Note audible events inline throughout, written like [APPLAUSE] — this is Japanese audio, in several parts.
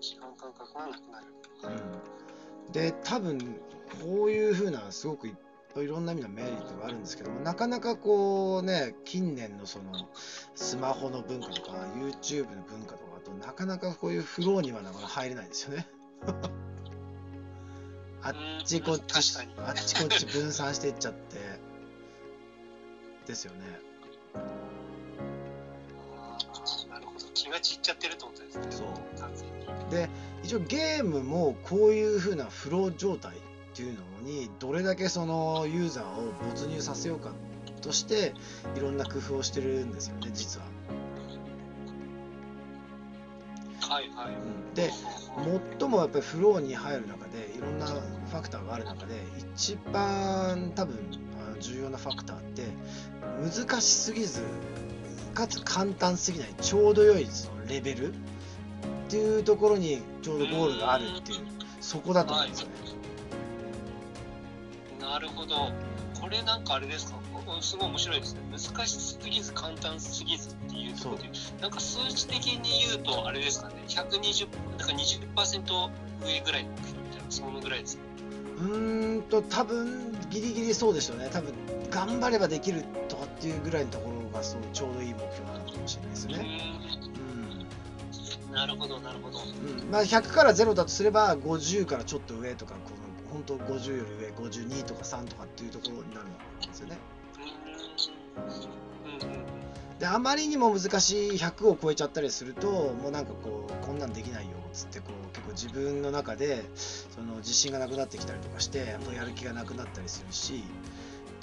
時間感覚がなくなる。うん、で多分こういうふうなすごくいいろんな意味のメリットがあるんですけどもなかなかこうね近年のそのスマホの文化とか YouTube の文化とかあとなかなかこういうフローにはなかなか入れないですよね。[LAUGHS] あっちこっちあっちこっち分散していっちゃってですよね。なるほど。気が散っちゃってるってことですね。そう。で一応ゲームもこういう風なフロー状態っていうのにどれだけそのユーザーを没入させようかとしていろんな工夫をしてるんですよね実は。はいはい。で最もやっぱりフローに入る中でいろんなファクターがある中で一番多分重要なファクターって難しすぎずかつ簡単すぎないちょうど良いそのレベルっていうところにちょうどゴールがあるっていうそこだと思うんですよね。なるほど。これなんかあれですか？おすごい面白いですね。難しすぎず簡単すぎずっていうところで、なんか数値的に言うとあれですかね、120、なんか20%上ぐらいの目標みたいな、そのぐらいですか？うーんと多分ギリギリそうでしょうね多分頑張ればできるとかっていうぐらいのところがそうちょうどいい目標なのかもしれないですね。ーんなるほど、なるほど。うんうんまあ、100から0だとすれば50からちょっと上とかこの本当50より上52とか3とかっていうところになるんですよね。うーん。うんうんであまりにも難しい100を超えちゃったりするともうなんかこうこんなんできないよっつってこう結構自分の中でその自信がなくなってきたりとかしてもうやる気がなくなったりするし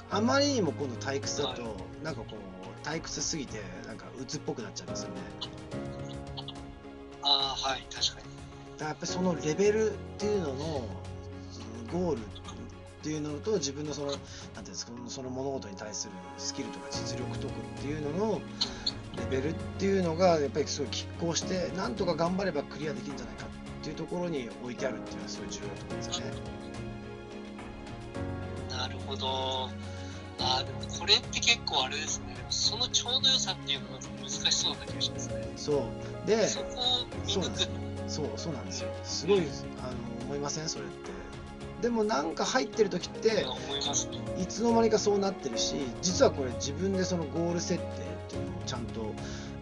あまりにも今度退屈だとなんかこう退屈すぎてなんか鬱っぽくなっちゃうんですよねはい、確かに。だからやっぱりそのレベルっていうののゴールっていうのと自分のそのなんていうんですかその物事に対するスキルとか実力とかっていうののレベルっていうのがやっぱりすごい拮抗してなんとか頑張ればクリアできるんじゃないかっていうところに置いてあるっていうのはすごい重要だと思うんですよね。なるほど。ああ、でもこれって結構あれですね。そのちょうど良さっていうのが難しそうな気がしますね。そうでそこを見抜く。そうそうなんですよすごいあの思いません？それって。でもなんか入ってる時って。いつの間にかそうなってるし実はこれ自分でそのゴール設定っていうのをちゃんと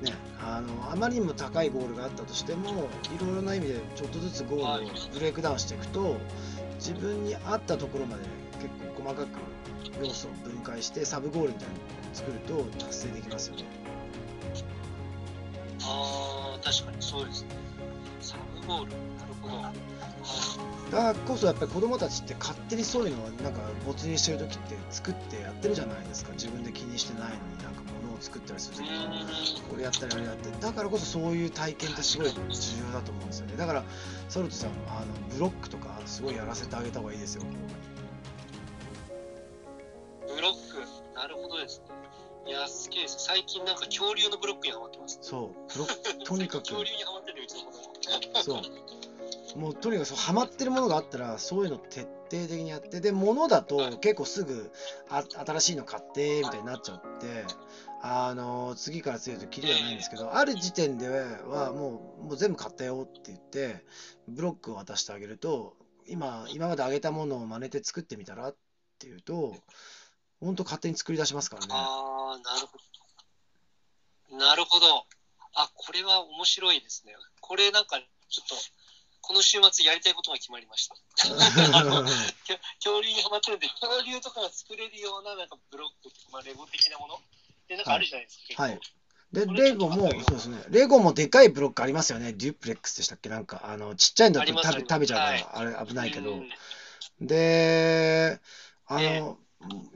ねあのあまりにも高いゴールがあったとしてもいろいろな意味でちょっとずつゴールをブレイクダウンしていくと自分に合ったところまで結構細かく要素を分解してサブゴールみたいなのを作ると達成できますよね。ああ、確かにそうですね。サブゴール。なるほど。だからこそやっぱり子供たちって勝手にそういうのをなんか没入してる時って作ってやってるじゃないですか自分で気にしてないのになんか物を作ったりする時にこれやったりあれやってだからこそそういう体験ってすごい重要だと思うんですよねだからソルトさんあのブロックとかすごいやらせてあげた方がいいですよブですね。いや、すげえです。最近なんか恐竜のブロックにハマってます。そうブロック [LAUGHS] とにかく恐竜にハマってるうちの子供。そうもうとにかくそうハマってるものがあったらそういうの徹底的にやってで物だと結構すぐあ新しいの買ってみたいになっちゃってあの次から次へとキリがないんですけどある時点ではもうもう全部買ったよって言ってブロックを渡してあげると今今まであげたものを真似て作ってみたらっていうと本当勝手に作り出しますからね。ああ、なるほど。なるほど。あ、これは面白いですね。これなんか、ちょっと、この週末やりたいことが決まりました。[LAUGHS] 恐竜にハマってるんで、恐竜とかが作れるような、なんかブロック、まあ、レゴ的なもので、なんかあるじゃないですか、はいで、レゴも、そうですね。レゴもでかいブロックありますよね。デュプレックスでしたっけ？なんか、あの、ちっちゃいんだと食べ食べちゃうはいから、あれ危ないけどう。んで、あえの、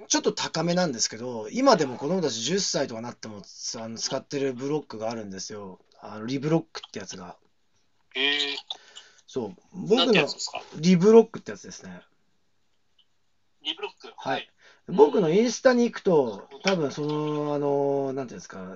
ちょっと高めなんですけど、今でも子供たち10歳とかなってもあの使ってるブロックがあるんですよ。あのリブロックってやつが。えそう。ー、僕のリブロックってやつですね。リブロック？はい。僕のインスタに行くと、多分その、あの、なんていうんですか、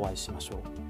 お会いしましょう。